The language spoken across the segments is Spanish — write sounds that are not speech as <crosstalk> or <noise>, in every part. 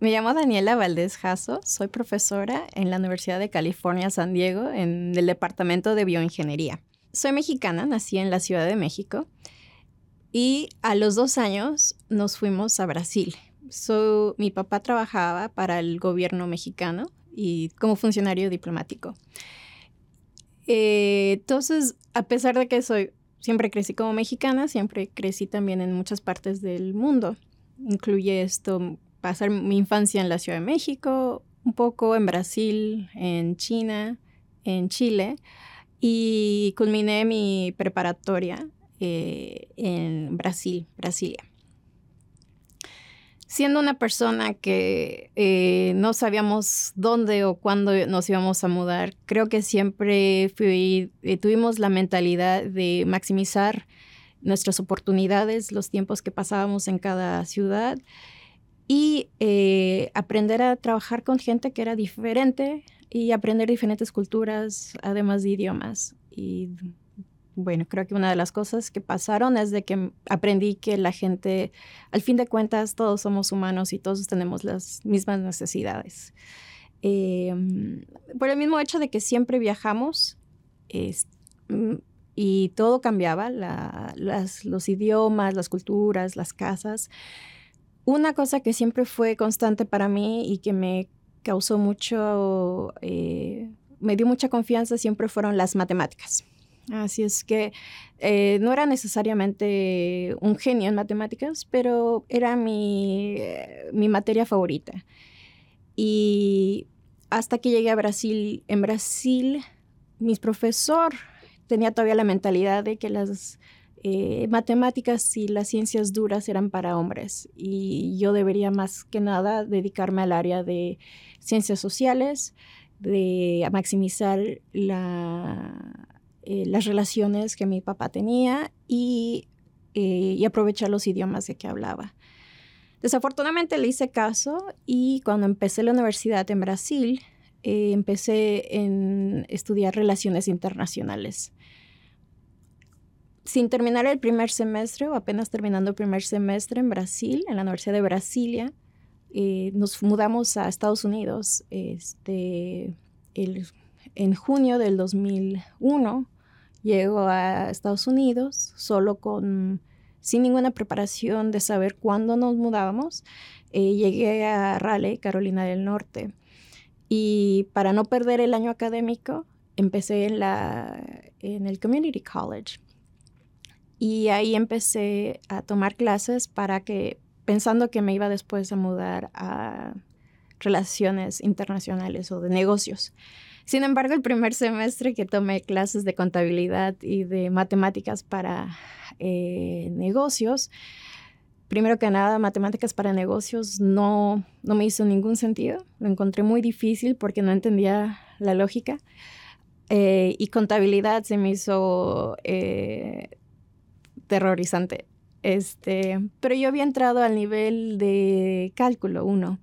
Me llamo Daniela Valdés Jasso, soy profesora en la Universidad de California, San Diego, en el Departamento de Bioingeniería. Soy mexicana, nací en la Ciudad de México y a los dos años nos fuimos a Brasil. mi papá trabajaba para el gobierno mexicano y como funcionario diplomático. Eh, entonces, a pesar de que soy, siempre crecí como mexicana, siempre crecí también en muchas partes del mundo. Incluye esto, pasar mi infancia en la Ciudad de México, un poco en Brasil, en China, en Chile, y culminé mi preparatoria eh, en Brasil, Brasilia. Siendo una persona que eh, no sabíamos dónde o cuándo nos íbamos a mudar, creo que siempre eh, tuvimos la mentalidad de maximizar nuestras oportunidades, los tiempos que pasábamos en cada ciudad y eh, aprender a trabajar con gente que era diferente y aprender diferentes culturas, además de idiomas. Y bueno, creo que una de las cosas que pasaron es de que aprendí que la gente, al fin de cuentas, todos somos humanos y todos tenemos las mismas necesidades. Em, por el mismo hecho de que siempre viajamos y todo cambiaba, los idiomas, las culturas, las casas. Una cosa que siempre fue constante para mí y que me causó mucho, eh, me dio mucha confianza siempre fueron las matemáticas. Así es que eh, no era necesariamente un genio en matemáticas, pero era mi, eh, mi materia favorita. Y hasta que llegué a Brasil, en Brasil, mi profesor tenía todavía la mentalidad de que las eh, matemáticas y las ciencias duras eran para hombres y yo debería más que nada dedicarme al área de ciencias sociales, de maximizar eh, las relaciones que mi papá tenía y, eh, y aprovechar los idiomas de que hablaba. Desafortunadamente le hice caso y cuando empecé la universidad en Brasil, empecé en estudiar relaciones internacionales. Sin terminar el primer semestre o apenas terminando el primer semestre en Brasil, en la Universidad de Brasilia, nos mudamos a Estados Unidos este, en junio del 2001 Llego a Estados Unidos solo con, sin ninguna preparación de saber cuándo nos mudábamos. Eh, llegué a Raleigh, Carolina del Norte. Y para no perder el año académico, empecé en, la, en el Community College. Y ahí empecé a tomar clases para que, pensando que me iba después a mudar a relaciones internacionales o de negocios. Sin embargo, el primer semestre que tomé clases de contabilidad y de matemáticas para eh, negocios, primero que nada, matemáticas para negocios no, no me hizo ningún sentido. Lo encontré muy difícil porque no entendía la lógica. Eh, y contabilidad se me hizo eh, terrorizante. Este, pero yo había entrado al nivel de cálculo 1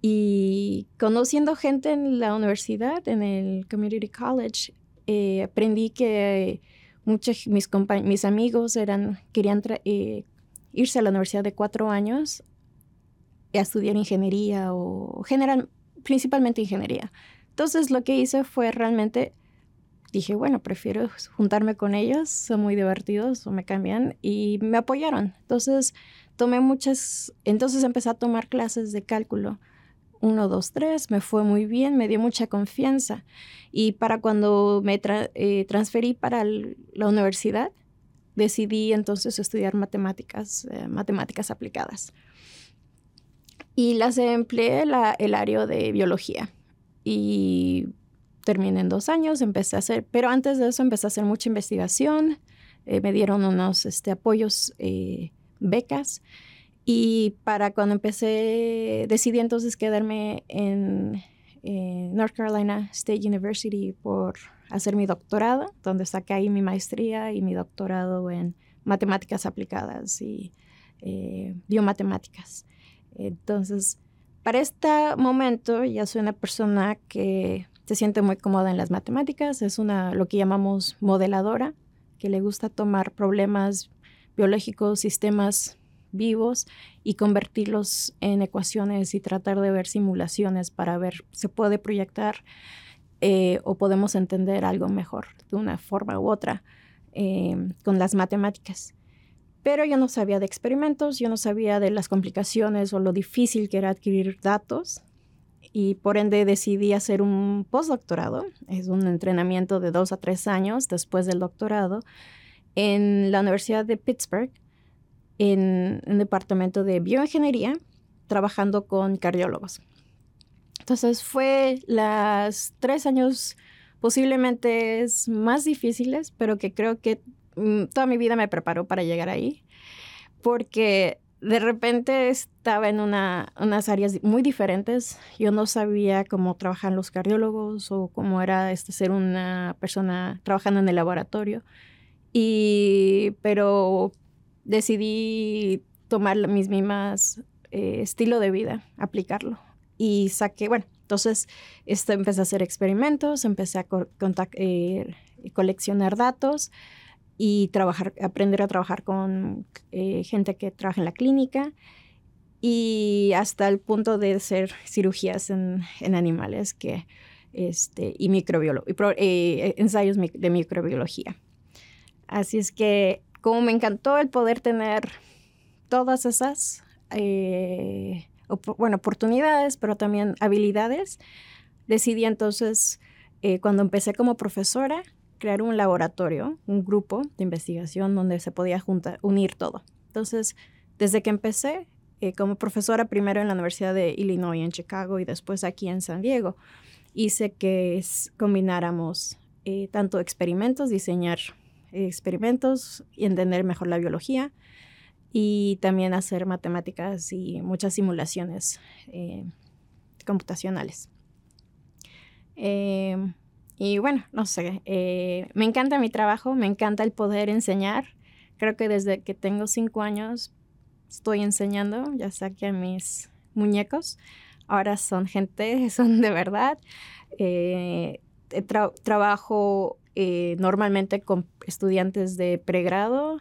y conociendo gente en la universidad, en el Community College, eh, aprendí que muchos mis, mis amigos eran, querían eh, irse a la universidad de cuatro años a estudiar ingeniería o general, principalmente ingeniería. Entonces lo que hice fue realmente, dije, bueno, prefiero juntarme con ellos, son muy divertidos me cambian y me apoyaron. Entonces tomé muchas, entonces empecé a tomar clases de cálculo 1, 2, 3, me fue muy bien, me dio mucha confianza. Y para cuando me eh, transferí para la universidad, decidí entonces estudiar matemáticas, eh, matemáticas aplicadas. Y las empleé la, el área de biología. Y terminé en dos años, empecé a hacer, pero antes de eso empecé a hacer mucha investigación, eh, me dieron unos este, apoyos, becas y para cuando empecé, decidí entonces quedarme en, North Carolina State University por hacer mi doctorado, donde saqué ahí mi maestría y mi doctorado en matemáticas aplicadas y eh, biomatemáticas. Entonces, para este momento ya soy una persona que se siente muy cómoda en las matemáticas, es una lo que llamamos modeladora, que le gusta tomar problemas biológicos, sistemas vivos y convertirlos en ecuaciones y tratar de ver simulaciones para ver se puede proyectar eh, o podemos entender algo mejor de una forma u otra eh, con las matemáticas. Pero yo no sabía de experimentos, yo no sabía de las complicaciones o lo difícil que era adquirir datos y por ende decidí hacer un postdoctorado, es un entrenamiento de dos a tres años después del doctorado, en la Universidad de Pittsburgh, en un departamento de bioingeniería, trabajando con cardiólogos. Entonces fue las tres años posiblemente más difíciles, pero que creo que mm, toda mi vida me preparó para llegar ahí, porque de repente estaba en una, unas áreas muy diferentes. Yo no sabía cómo trabajan los cardiólogos o cómo era este, ser una persona trabajando en el laboratorio. Y, pero decidí tomar mis mismas eh, estilo de vida, aplicarlo. Y saqué, bueno, entonces este, empecé a hacer experimentos, empecé a eh, coleccionar datos y trabajar, aprender a trabajar con eh, gente que trabaja en la clínica y hasta el punto de hacer cirugías en, en animales que, este, y, y eh, ensayos de microbiología. Así es que como me encantó el poder tener todas esas eh, bueno, oportunidades, pero también habilidades, decidí entonces, cuando empecé como profesora, crear un laboratorio, un grupo de investigación donde se podía juntar, unir todo. Entonces, desde que empecé eh, como profesora primero en la Universidad de Illinois en Chicago y después aquí en San Diego, hice que combináramos eh, tanto experimentos, diseñar experimentos y entender mejor la biología y también hacer matemáticas y muchas simulaciones eh, computacionales. Y bueno, no sé, eh, me encanta mi trabajo, me encanta el poder enseñar. Creo que desde que tengo cinco años estoy enseñando, ya saqué a mis muñecos. Ahora son gente, <laughs> son de verdad. Eh, trabajo eh, normalmente con estudiantes de pregrado,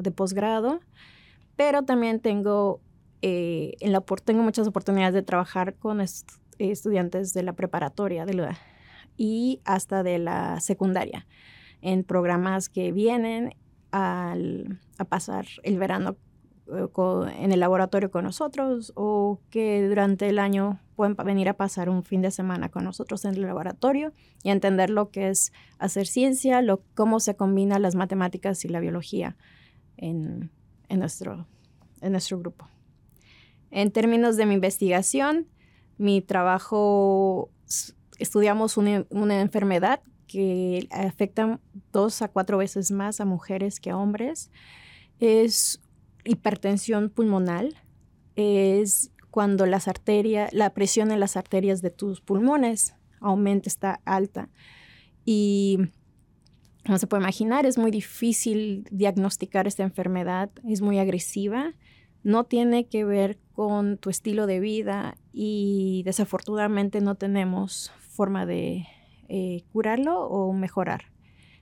de posgrado, pero también tengo, en la, tengo muchas oportunidades de trabajar con estudiantes de la preparatoria, de la, y hasta de la secundaria, en programas que vienen a pasar el verano eh, en el laboratorio con nosotros o que durante el año pueden venir a pasar un fin de semana con nosotros en el laboratorio y entender lo que es hacer ciencia, lo, cómo se combinan las matemáticas y la biología en, en, nuestro, en nuestro grupo. En términos de mi investigación, mi trabajo estudiamos una, enfermedad que afecta dos a cuatro veces más a mujeres que a hombres. Es hipertensión pulmonar. Es cuando las arterias, la presión en las arterias de tus pulmones aumenta, está alta. Y no se puede imaginar, es muy difícil diagnosticar esta enfermedad, es muy agresiva, no tiene que ver con tu estilo de vida y desafortunadamente no tenemos forma de eh, curarlo o mejorar.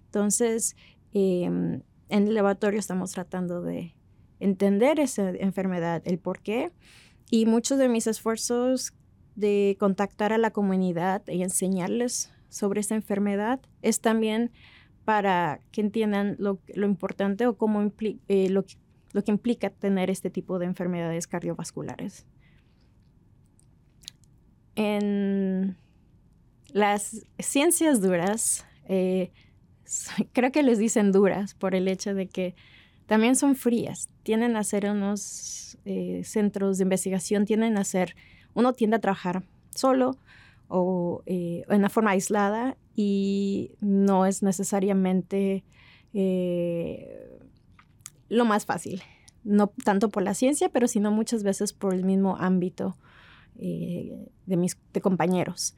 Entonces, em, en el laboratorio estamos tratando de entender esa enfermedad, el por qué, y muchos de mis esfuerzos de contactar a la comunidad y enseñarles sobre esta enfermedad es también para que entiendan lo, importante o cómo eh, lo, lo que implica tener este tipo de enfermedades cardiovasculares. En las ciencias duras, eh, <laughs> creo que les dicen duras por el hecho de que también son frías. Tienden a ser unos eh, centros de investigación, tienden a ser, uno tiende a trabajar solo o eh, en una forma aislada y no es necesariamente lo más fácil. No tanto por la ciencia, pero sino muchas veces por el mismo ámbito de mis de compañeros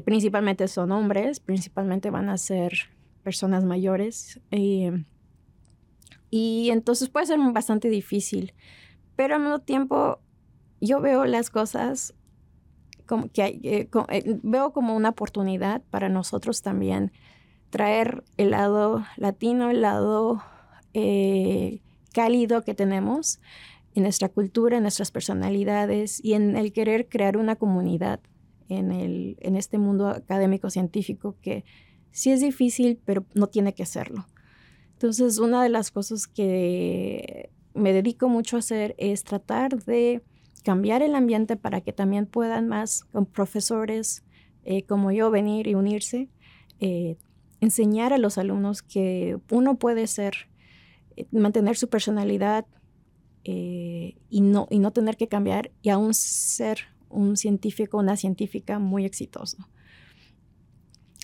principalmente son hombres, principalmente van a ser personas mayores. Eh, y entonces puede ser bastante difícil, pero al mismo tiempo yo veo las cosas como que eh, eh, veo como una oportunidad para nosotros también traer el lado latino, el lado cálido que tenemos en nuestra cultura, en nuestras personalidades y en el querer crear una comunidad en, el, en este mundo académico científico que sí es difícil, pero no tiene que serlo. Entonces, una de las cosas que me dedico mucho a hacer es tratar de cambiar el ambiente para que también puedan más con profesores eh, como yo venir y unirse, eh, enseñar a los alumnos que uno puede ser, eh, mantener su personalidad y, no, y no tener que cambiar y aún ser un científico, una científica muy exitoso.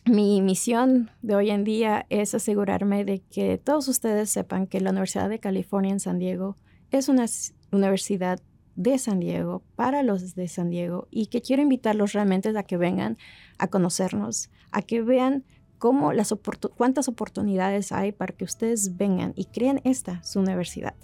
Mi misión de hoy en día es asegurarme de que todos ustedes sepan que la Universidad de California en San Diego es una universidad de San Diego para los de San Diego y que quiero invitarlos realmente a que vengan a conocernos, a que vean cómo las cuántas oportunidades hay para que ustedes vengan y creen esta su universidad.